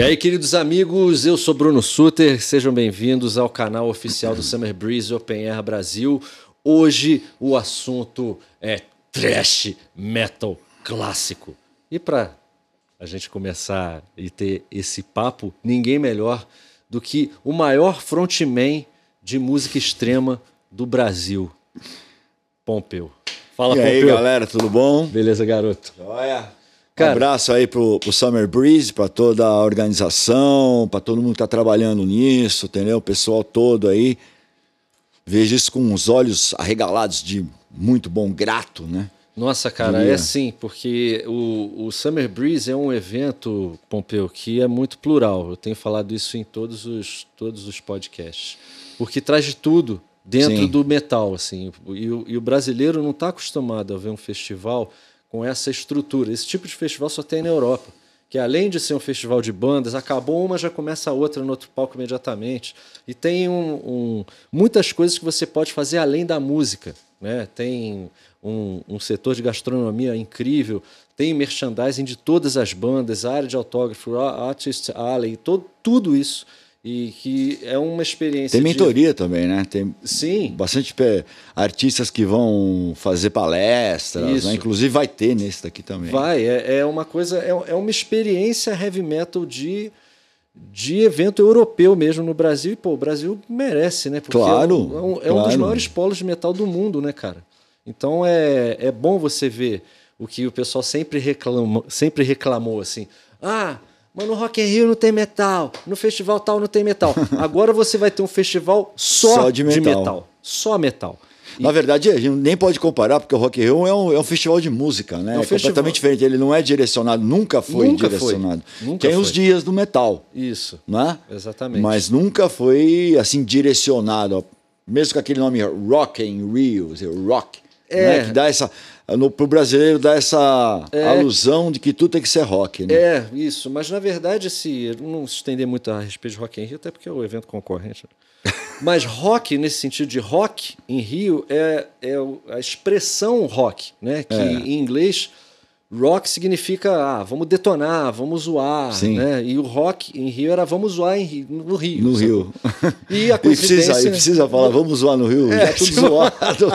E aí, queridos amigos, eu sou Bruno Suter, sejam bem-vindos ao canal oficial do Summer Breeze Open Air Brasil. Hoje o assunto é trash metal clássico. E para a gente começar e ter esse papo, ninguém melhor do que o maior frontman de música extrema do Brasil, Pompeu. Fala, e Pompeu. aí, galera, tudo bom? Beleza, garoto? Olha. Cara, um abraço aí pro, pro Summer Breeze, para toda a organização, para todo mundo que tá trabalhando nisso, entendeu? O pessoal todo aí. Vejo isso com os olhos arregalados de muito bom grato, né? Nossa, cara, Diria. é sim, porque o, o Summer Breeze é um evento, Pompeu, que é muito plural. Eu tenho falado isso em todos os, todos os podcasts. Porque traz de tudo dentro sim. do metal, assim. E o, e o brasileiro não está acostumado a ver um festival com essa estrutura. Esse tipo de festival só tem na Europa, que além de ser um festival de bandas, acabou uma, já começa a outra no outro palco imediatamente. E tem um, um, muitas coisas que você pode fazer além da música. Né? Tem um, um setor de gastronomia incrível, tem merchandising de todas as bandas, área de autógrafo, Artist Alley, todo, tudo isso e que é uma experiência. Tem mentoria de... também, né? Tem Sim. bastante artistas que vão fazer palestras, né? inclusive vai ter nesse daqui também. Vai, é, é uma coisa, é, é uma experiência heavy metal de, de evento europeu mesmo no Brasil. E, pô, o Brasil merece, né? Porque claro. É, um, é claro. um dos maiores polos de metal do mundo, né, cara? Então é, é bom você ver o que o pessoal sempre reclamou, sempre reclamou assim. Ah, mas no Rock in Rio não tem metal, no festival tal não tem metal. Agora você vai ter um festival só, só de, metal. de, metal. Só metal. Na verdade, a gente nem pode comparar, porque o Rock in Rio é um, é um festival de música, né? É, um é completamente diferente. Ele não é direcionado, nunca foi nunca direcionado. Foi. Nunca tem foi. os dias do metal. Isso. Né? Exatamente. Mas nunca foi assim direcionado. Mesmo com aquele nome Rock in Rio, rock, é. né? que dá essa no, pro brasileiro dá essa é, alusão de que tudo tem que ser rock, né? É, isso. Mas na verdade, se não se estender muito a respeito de Rock em Rio, até porque é o evento concorrente. Né? Mas rock, nesse sentido de rock em Rio, é, é a expressão rock, né? Que é. em inglês rock significa ah, vamos detonar, vamos zoar, Sim. né? E o rock em Rio era vamos zoar em no Rio. No sabe? Rio. E a coincidência... E precisa, e precisa falar vamos zoar no Rio, é, já tudo zoado.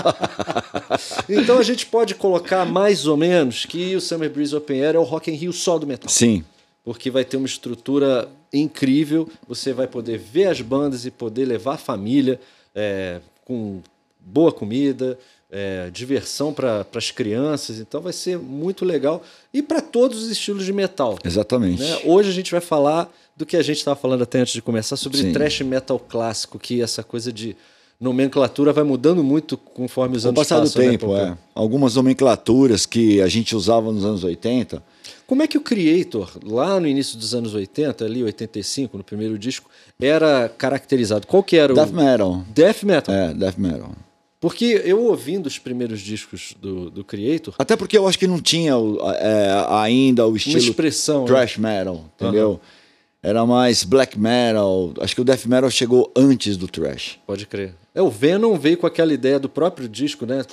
então a gente pode colocar mais ou menos que o Summer Breeze Open Air é o Rock in Rio só do metal. Sim. Porque vai ter uma estrutura incrível, você vai poder ver as bandas e poder levar a família é, com boa comida, é, diversão para as crianças, então vai ser muito legal. E para todos os estilos de metal. Exatamente. Né? Hoje a gente vai falar do que a gente estava falando até antes de começar, sobre Sim. thrash metal clássico, que essa coisa de nomenclatura vai mudando muito conforme os anos passam. Com o passar do né, tempo, né? é. Algumas nomenclaturas que a gente usava nos anos 80. Como é que o Creator, lá no início dos anos 80, ali 85, no primeiro disco, era caracterizado? Qual que era o... Death Metal. Death Metal. É, Death Metal. Porque eu ouvindo os primeiros discos do, do Creator. Até porque eu acho que não tinha é, ainda o estilo. Uma expressão. Thrash né? metal, entendeu? Uhum. Era mais black metal. Acho que o death metal chegou antes do thrash. Pode crer. É, o Venom veio com aquela ideia do próprio disco, né?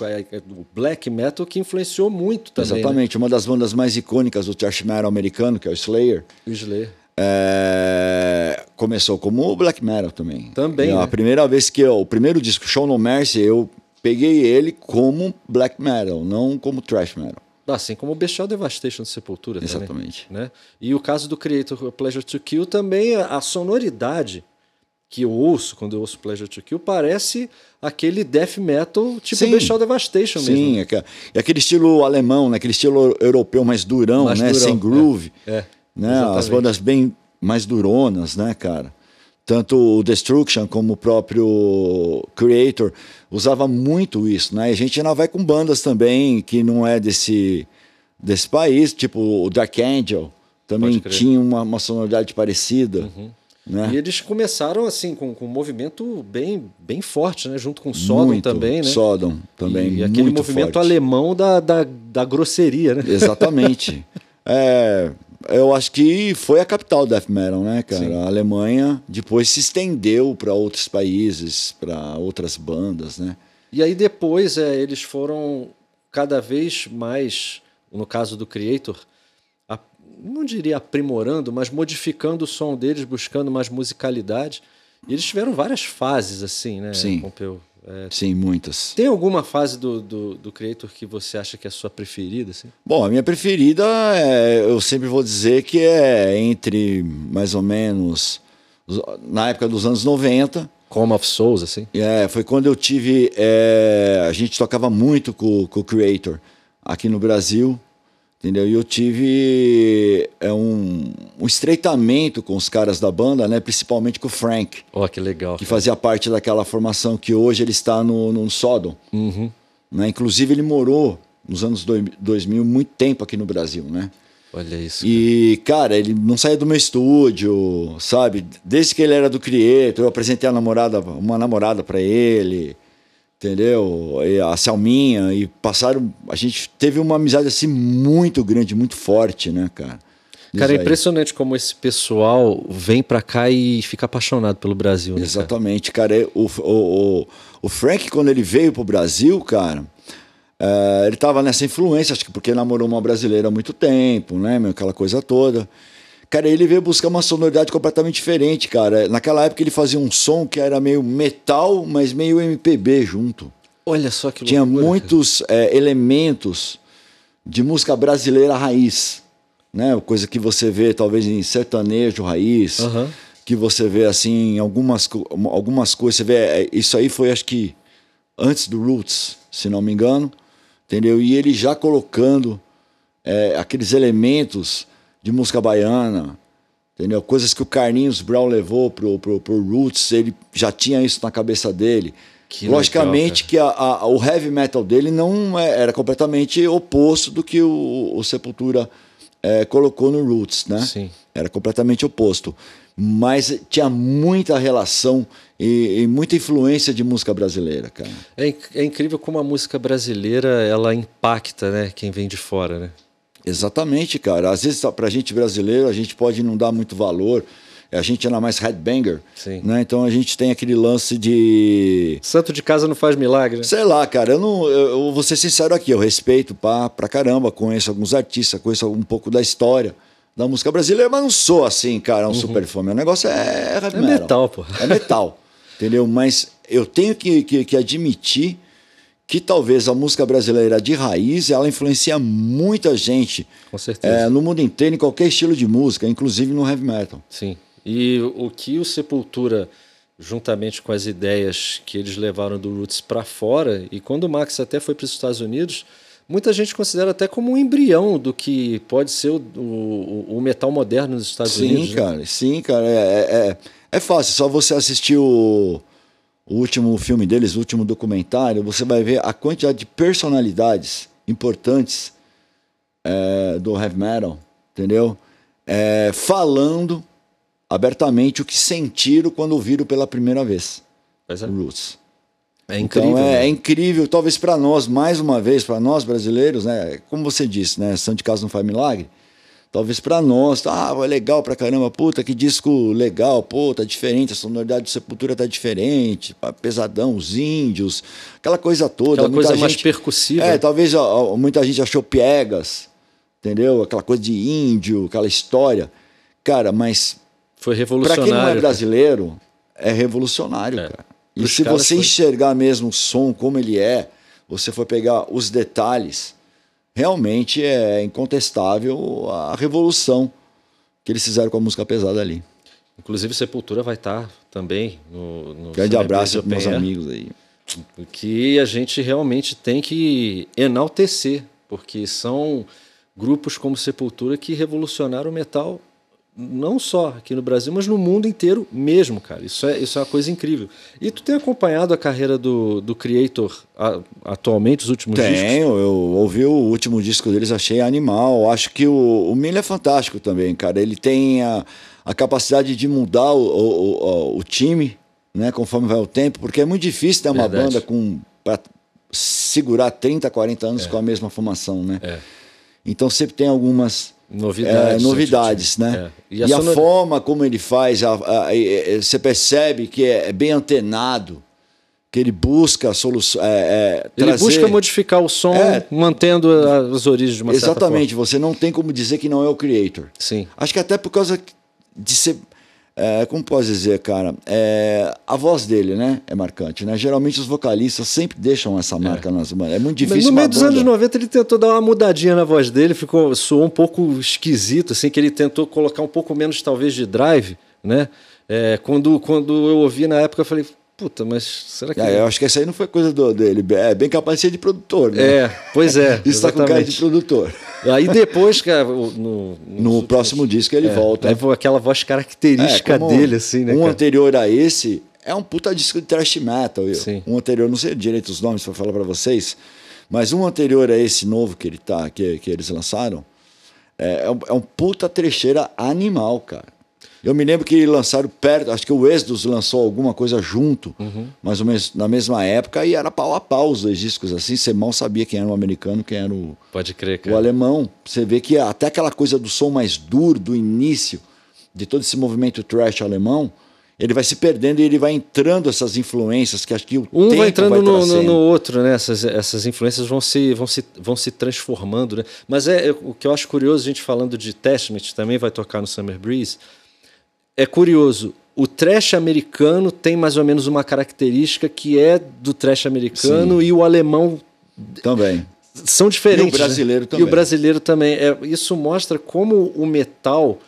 Do black metal, que influenciou muito também. Né? Exatamente. Né? Uma das bandas mais icônicas do thrash metal americano, que é o Slayer. O Slayer. É... começou como black metal também. Também. né? A primeira vez que eu, o primeiro disco, Show No Mercy, eu peguei ele como black metal, não como thrash metal. Assim como o Bestial Devastation de Sepultura Exatamente. Também, né? E o caso do Creator Pleasure to Kill também, a sonoridade que eu ouço quando eu ouço Pleasure to Kill parece aquele death metal tipo Sim. Bestial Devastation Sim, mesmo. Sim, é, é, aquele estilo alemão, né? aquele estilo europeu mais durão, mais né? Durão. Sem groove. É, é. Né? As bandas bem mais duronas, né, cara? Tanto o Destruction como o próprio Creator usava muito isso, né? E a gente ainda vai com bandas também que não é desse, desse país, tipo o Dark Angel, também tinha uma, uma, sonoridade parecida. Uhum. Né? E eles começaram assim com, com um movimento bem, bem forte, né? Junto com Sodom muito, também, né? Sodom também. E aquele movimento forte. alemão da, da, da grosseria, né? Exatamente. é, eu acho que foi a capital do death metal, né, cara? Sim. A Alemanha depois se estendeu para outros países, para outras bandas, né? E aí depois é, eles foram cada vez mais, no caso do Creator, a, não diria aprimorando, mas modificando o som deles, buscando mais musicalidade. E eles tiveram várias fases, assim, né, Sim. Pompeu? É, Sim, muitas. Tem alguma fase do, do, do, Creator que você acha que é a sua preferida? Assim? Bom, a minha preferida, é, eu sempre vou dizer que é entre mais ou menos na época dos anos 90. Como of Souls, assim? É, foi quando eu tive. É, a gente tocava muito com, com o Creator aqui no Brasil. Entendeu? E eu tive é, um, um, estreitamento com os caras da banda, né? principalmente com o Frank. Oh, que legal. Que cara. fazia parte daquela formação que hoje ele está no, no Sodom. Uhum. Né? Inclusive, ele morou nos anos 2000 muito tempo aqui no Brasil, né? Olha isso. E, cara, ele não saía do meu estúdio, sabe? Desde que ele era do Creator, eu apresentei a namorada, uma namorada para ele entendeu? E a Selminha, e passaram. A gente teve uma amizade assim muito grande, muito forte, né, cara? Cara, é impressionante como esse pessoal vem pra cá e fica apaixonado pelo Brasil, né? Exatamente, cara. cara o, o, o, Frank, quando ele veio pro Brasil, cara, uh, ele tava nessa influência, acho que porque namorou uma brasileira há muito tempo, né, meu, aquela coisa toda. Cara, ele veio buscar uma sonoridade completamente diferente, cara. Naquela época ele fazia um som que era meio metal, mas meio MPB junto. Olha só que Tinha loucura, muitos é, elementos de música brasileira raiz, né? Coisa que você vê talvez em sertanejo raiz, uhum. que você vê assim algumas algumas coisas. Você vê é, isso aí foi acho que antes do Roots, se não me engano, entendeu? E ele já colocando é, aqueles elementos de música baiana, entendeu? Coisas que o Carlinhos Brown levou pro, pro, pro Roots, ele já tinha isso na cabeça dele. Que Logicamente legal, que a, a, o heavy metal dele não é, era completamente oposto do que o, o Sepultura é, colocou no Roots, né? Sim. Era completamente oposto. Mas tinha muita relação e, e, muita influência de música brasileira, cara. É, é incrível como a música brasileira ela impacta, né? Quem vem de fora, né? Exatamente, cara. Às vezes, para a gente brasileiro, a gente pode não dar muito valor. A gente era mais headbanger, Sim. né? Então a gente tem aquele lance de. Santo de casa não faz milagre. Né? Sei lá, cara. Eu, não, eu, eu vou ser sincero aqui. Eu respeito pra, pra caramba, conheço alguns artistas, conheço um pouco da história da música brasileira, mas não sou assim, cara, um uhum. super fã. Meu negócio é heavy é metal. metal pô. É metal, entendeu? Mas eu tenho que, que, que admitir que talvez a música brasileira de raiz ela influencia muita gente Com certeza. É, no mundo inteiro, em qualquer estilo de música, inclusive no heavy metal. Sim. E o que o Sepultura, juntamente com as ideias que eles levaram do Roots para fora, e quando o Max até foi para os Estados Unidos, muita gente considera até como um embrião do que pode ser o, o, o metal moderno nos Estados sim, Unidos. Sim, né? cara, né? sim, cara. É, é, é fácil, só você assistir o o último filme deles, o último documentário, você vai ver a quantidade de personalidades importantes é, do heavy metal, entendeu? É, falando abertamente o que sentiram quando ouviram pela primeira vez é. o Roots. É incrível. Então, é, né? é incrível, talvez para nós, mais uma vez, para nós brasileiros, né? Como você disse, né? Santo de Casa não faz milagre talvez para nós, ah, é legal pra caramba, puta, que disco legal, pô, tá diferente, a sonoridade de Sepultura tá diferente, pesadão, os índios, aquela coisa toda. Aquela muita coisa gente, mais percussiva. É, talvez ó, muita gente achou piegas, entendeu? Aquela coisa de índio, aquela história. Cara, mas. Foi revolucionário. Pra quem não é brasileiro, é revolucionário, é. cara. E se você foi... enxergar mesmo o som como ele é, você for pegar os detalhes realmente é incontestável a revolução que eles fizeram com a música pesada ali. Inclusive Sepultura vai estar também no, no Grande abraço para meus amigos aí. Que a gente realmente tem que enaltecer, porque são grupos como Sepultura que revolucionaram o metal não só aqui no Brasil, mas no mundo inteiro mesmo, cara. Isso é, isso é uma coisa incrível. E tu tem acompanhado a carreira do, do Creator a, atualmente, os últimos Tenho, discos? Tenho, eu ouvi o último disco deles, achei animal. Acho que o, o Miller é fantástico também, cara. Ele tem a, a capacidade de mudar o, o, o, o time, né, conforme vai o tempo, porque é muito difícil ter uma Verdade. banda com para segurar 30, 40 anos é. com a mesma formação, né? É. Então sempre tem algumas Novidades. É, novidades, né? É. E, a, e sonor... a, forma como ele faz, a, a, você percebe que é, é bem antenado, que ele busca soluções. É, é, ele trazer... busca modificar o som, é, mantendo as origens de uma Exatamente, você não tem como dizer que não é o creator. Sim. Acho que até por causa de ser. É, como posso dizer, cara? É, a voz dele, né? É marcante, né? Geralmente os vocalistas sempre deixam essa marca é. nas bandas. É muito difícil. no meio dos banda... anos 90 ele tentou dar uma mudadinha na voz dele, ficou soou um pouco esquisito, assim, que ele tentou colocar um pouco menos, talvez, de drive, né? É, quando, quando eu ouvi na época, eu falei, puta, mas será que. É, eu acho que essa aí não foi coisa do, dele. É bem capaz de ser de produtor, né? É, pois é. Isso está com cara de produtor. Aí depois, cara, no, no, no próximo disco ele é, volta. Aí aquela voz característica é, dele, assim, né? Um cara? anterior a esse é um puta disco de thrash metal. Eu. Sim. Um anterior, não sei direito os nomes para falar para vocês, mas um anterior a esse novo que ele tá, que, que eles lançaram, é, é, um, é um puta trecheira animal, cara. Eu me lembro que lançaram perto, acho que o Exodus lançou alguma coisa junto, uhum. mais ou menos na mesma época, e era pau a pau os dois discos assim. Você mal sabia quem era o americano, quem era o, Pode crer, cara. o alemão. Você vê que até aquela coisa do som mais duro, do início, de todo esse movimento trash alemão, ele vai se perdendo e ele vai entrando essas influências que acho que o um tempo vai entrando vai no, no, no, outro, né? Essas, essas influências vão se, vão, se, vão se transformando, né? Mas é, é o que eu acho curioso, a gente falando de Testament, também vai tocar no Summer Breeze é curioso. O trash americano tem mais ou menos uma característica que é do trash americano Sim. e o alemão também são diferentes. E o brasileiro né? também. E o brasileiro também. É, isso mostra como o metal.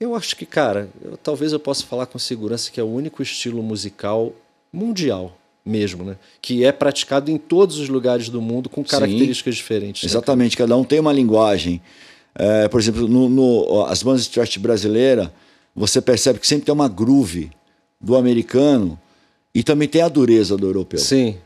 Eu acho que, cara, eu, talvez eu possa falar com segurança que é o único estilo musical mundial mesmo, né? Que é praticado em todos os lugares do mundo com características Sim, diferentes. Né, Exatamente, né? cada um tem uma linguagem. É, por exemplo, no, no, as bandas de thrash brasileira, você percebe que sempre tem uma groove do americano e também tem a dureza do europeu. Sim.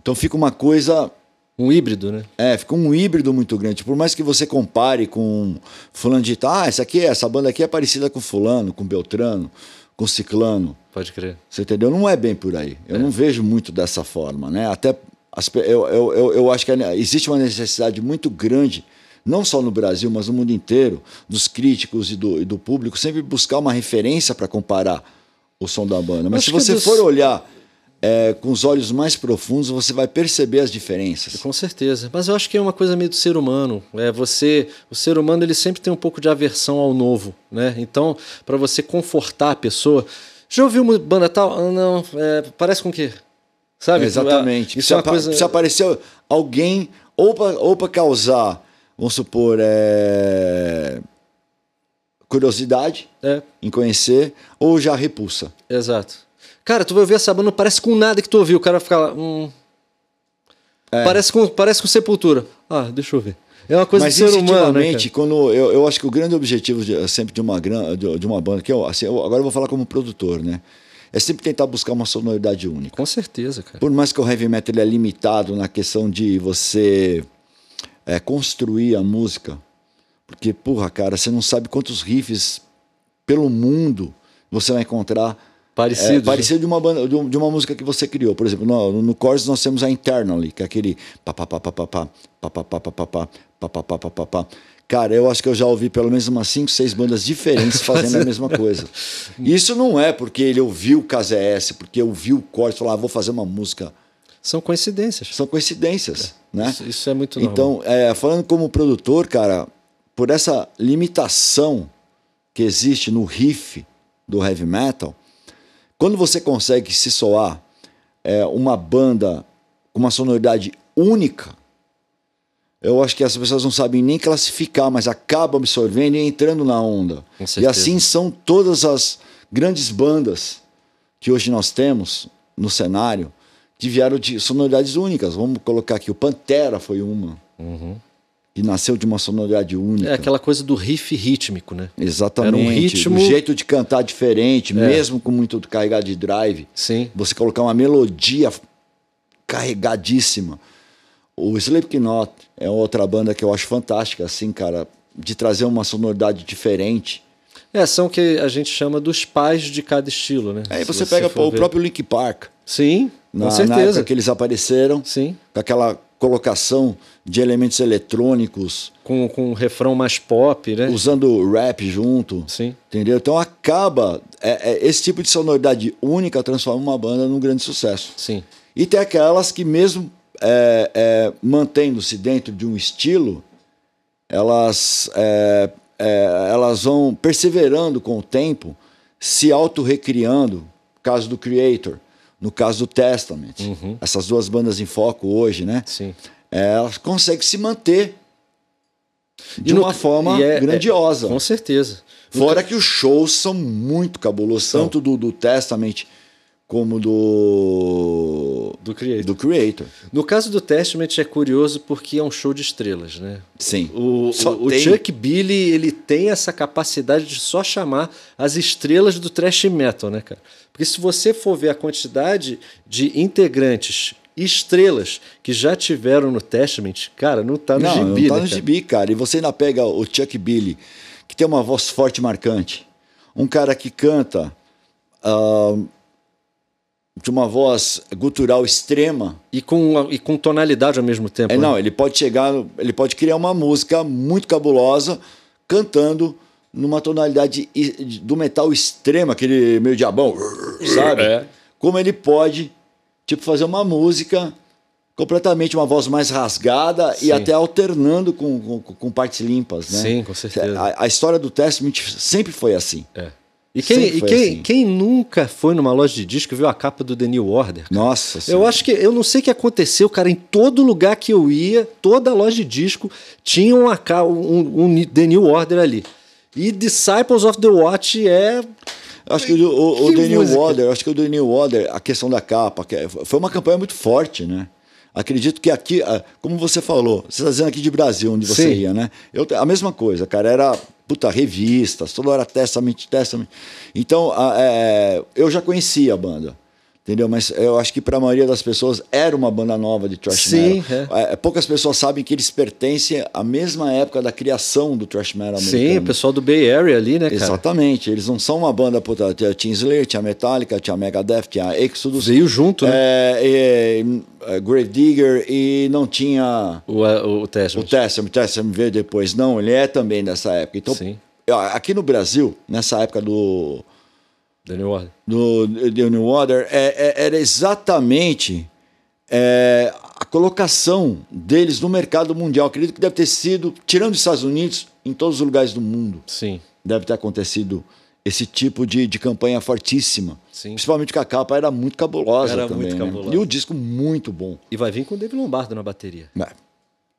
Então fica uma coisa. Um híbrido, né? É, fica um híbrido muito grande. Por mais que você compare com fulano de ah, essa aqui, essa banda aqui é parecida com fulano, com Beltrano, com Ciclano. Pode crer. Você entendeu? Não é bem por aí. Eu é. não vejo muito dessa forma, né? Até as, eu, eu, eu, eu acho que existe uma necessidade muito grande não só no Brasil, mas no mundo inteiro, dos críticos e do, e do público, sempre buscar uma referência para comparar o som da banda. Mas Acho se você dos... for olhar é, com os olhos mais profundos, você vai perceber as diferenças. Com certeza. Mas eu acho que é uma coisa meio do ser humano. É você, o ser humano ele sempre tem um pouco de aversão ao novo, né? Então, para você confortar a pessoa, já ouviu uma banda tal? Ah, não, é, parece com o quê? Sabe? Exatamente. Isso se, é uma coisa... se aparecer alguém ou para causar vamos supor, é... curiosidade é. em conhecer ou já repulsa. Exato. Cara, tu vai ouvir essa banda, não parece com nada que tu ouviu. O cara vai ficar lá. Hum... É. Parece, com, parece com sepultura. Ah, deixa eu ver. É uma coisa Mas, de ser humano. Né, quando eu, eu acho que o grande objetivo de, sempre de uma, de uma banda, que eu, assim, eu, agora eu vou falar como produtor, né? É sempre tentar buscar uma sonoridade única. Com certeza, cara. Por mais que o heavy metal é limitado na questão de você é, construir a música. Porque, porra, cara, você não sabe quantos riffs pelo mundo você vai encontrar parecido, é, parecido de uma banda, de uma música que você criou. Por exemplo, no, no Chorus nós temos a Internally, que é aquele pá pá pá pá pá pá pá pá pá pá pá pá pá pá pá pá Cara, eu acho que eu já ouvi pelo menos umas 5, 6 bandas diferentes fazendo a mesma coisa. Isso não é porque ele ouviu o KZS, porque ouviu o Chorus e falou, ah, vou fazer uma música são coincidências. São coincidências, é. né? Isso, isso, é muito normal. Então, é, falando como produtor, cara, por essa limitação que existe no riff do heavy metal, quando você consegue se soar é, uma banda com uma sonoridade única, eu acho que as pessoas não sabem nem classificar, mas acabam absorvendo e entrando na onda. E assim são todas as grandes bandas que hoje nós temos no cenário que vieram de sonoridades únicas. Vamos colocar aqui, o Pantera foi uma. Uhum. Que nasceu de uma sonoridade única. É aquela coisa do riff rítmico, né? Exatamente. Era um ritmo... O jeito de cantar diferente, é. mesmo com muito carregado de drive. Sim. Você colocar uma melodia carregadíssima. O Slipknot é outra banda que eu acho fantástica, assim, cara, de trazer uma sonoridade diferente. É, são que a gente chama dos pais de cada estilo, né? Aí você, você pega pô, o próprio Link Park. Sim, na, com certeza. Na época que eles apareceram. Sim. Com aquela colocação de elementos eletrônicos. Com, com um refrão mais pop, né? Usando rap junto. Sim. Entendeu? Então acaba. É, é, esse tipo de sonoridade única transforma uma banda num grande sucesso. Sim. E tem aquelas que, mesmo é, é, mantendo-se dentro de um estilo, elas, é, é elas vão perseverando com o tempo, se auto-recriando. Caso do Creator, no caso do Testament. Uhum. Essas duas bandas em foco hoje, né? Sim. É, elas conseguem se manter de no, uma forma é, grandiosa. com certeza. Fora que os shows são muito cabulosos, tanto do, do Testament como do do creator. do creator. No caso do Testament é curioso porque é um show de estrelas, né? Sim. O, o, o Chuck Billy ele tem essa capacidade de só chamar as estrelas do thrash metal, né, cara? Porque se você for ver a quantidade de integrantes estrelas que já tiveram no Testament, cara, não tá no não, gibi, não tá né, no cara? gibi, cara. E você ainda pega o Chuck Billy, que tem uma voz forte e marcante. Um cara que canta uh, de uma voz gutural extrema. E com, e com tonalidade ao mesmo tempo. É, né? não, ele pode chegar, ele pode criar uma música muito cabulosa cantando numa tonalidade do metal extrema, aquele meio diabão, sabe? É. Como ele pode, tipo, fazer uma música completamente uma voz mais rasgada Sim. e até alternando com, com, com, partes limpas, né? Sim, com certeza. A, a história do Testament sempre foi assim. É. E, quem, e quem, assim. quem, nunca foi numa loja de disco viu a capa do The New Order? Cara? Nossa Eu senhora. acho que, eu não sei o que aconteceu, cara, em todo lugar que eu ia, toda loja de disco tinha uma, um, um The New Order ali. E Disciples of the Watch é Acho que o, o, o The New Order, acho que o The New Order, a questão da capa, é, foi uma campanha muito forte, né? Acredito que aqui, ah, como você falou, você está dizendo aqui de Brasil, onde você Sim. ia, né? Eu, a mesma coisa, cara, era puta, revistas, toda hora Testament, Testament. Então, a, é, eu já conhecia a banda. Entendeu? Mas eu acho que para a maioria das pessoas era uma banda nova de thrash Sim, metal. É. É, poucas pessoas sabem que eles pertencem à mesma época da criação do thrash metal americano. Sim, o pessoal do Bay Area ali, né, cara? Exatamente. Eles não são uma banda, puta, tinha Slayer, tinha Metallica, tinha Megadeth, tinha Exodus. Veio junto, né? É, é, é, Gravedigger e não tinha... O, o, o Testament. O Testament, o Testament veio depois. Não, ele é também dessa época. Então, Sim. aqui no Brasil, nessa época do The New Order. Do The New Order, é, é, era exatamente é, a colocação deles no mercado mundial. Acredito que deve ter sido, tirando os Estados Unidos, em todos os lugares do mundo. Sim. Deve ter acontecido esse tipo de, de campanha fortíssima. Sim. Principalmente que a capa era muito cabulosa era também. Muito né? cabulosa. E o disco muito bom. E vai vir com o David Lombardo na bateria. É. Cara,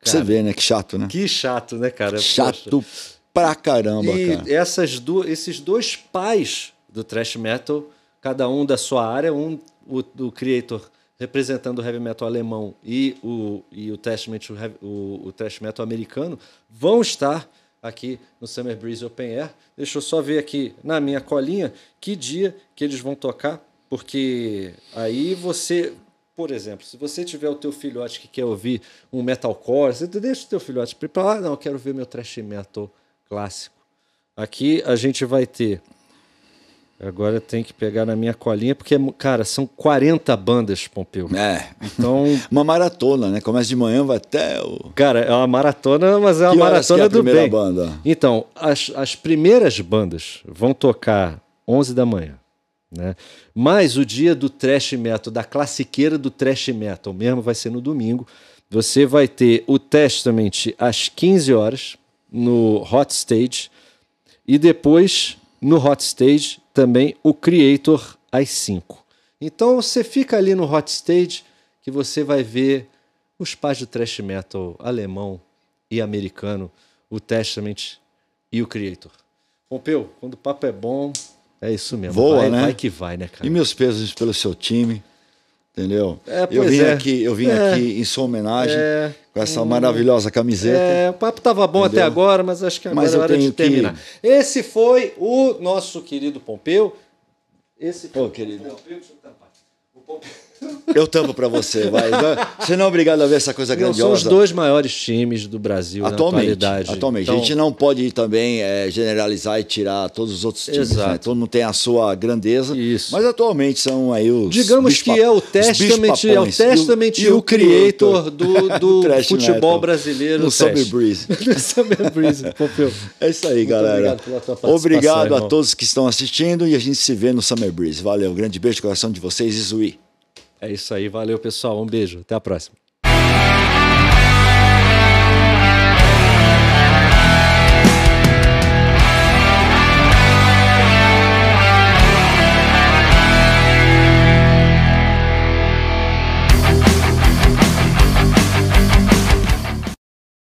Você vê, né? Que chato, né? Que chato, né, cara? Chato Poxa. pra caramba, e cara. Essas esses dois pais do thrash metal, cada um da sua área, um o, do creator representando o heavy metal alemão e o, e o, testament, o, o, o thrash metal americano, vão estar aqui no Summer Breeze Open Air. Deixa eu só ver aqui na minha colinha que dia que eles vão tocar, porque aí você, por exemplo, se você tiver o teu filhote que quer ouvir um metalcore, você deixa o teu filhote para ah, não, eu quero ver meu thrash metal clássico. Aqui a gente vai ter Agora tem que pegar na minha colinha, porque, cara, são 40 bandas, Pompeu. É. Então. uma maratona, né? Começa de manhã, vai até o. Cara, é uma maratona, mas é uma que maratona que é a do primeira bem. banda? Então, as, as primeiras bandas vão tocar 11 da manhã. Né? Mas o dia do trash metal, da classiqueira do trash metal mesmo, vai ser no domingo. Você vai ter o Testament às 15 horas no Hot Stage. E depois, no Hot Stage, também o Creator às 5. Então você fica ali no hot stage que você vai ver os pais do thrash metal alemão e americano, o Testament e o Creator. Pompeu, quando o papo é bom, é isso mesmo. Voa, vai, né? vai que vai, né, cara? E meus pesos pelo seu time, entendeu? É, eu vim é. aqui, eu vim É. aqui em sua homenagem É. com essa maravilhosa camiseta. É, o papo tava bom Entendeu? até agora, mas acho que agora Mas é hora de tenho que- terminar. Esse foi o nosso querido Pompeu. Esse Ô, querido. Pompeu, deixa eu tampar. O Pompeu. Eu tampo pra você, vai. Você não é obrigado a ver essa coisa Não, são grandiosa. os dois maiores times do Brasil Atualmente, na atualidade. atualmente. Então, a gente não pode também é, generalizar e tirar todos os outros times. Exato. Né? Todo mundo tem a sua grandeza. Isso. Mas atualmente são aí os. Digamos que é o Testament, é o Testament e o, Creator do, do futebol brasileiro. No Summer. Breeze. No Summer Breeze, Pompeu. É isso aí, Muito galera. obrigado pela tua participação, Obrigado a irmão. todos que estão assistindo e a gente se vê no Summer Breeze. Valeu, grande beijo no coração de vocês e Zui. É isso aí, valeu pessoal, um beijo, até a próxima.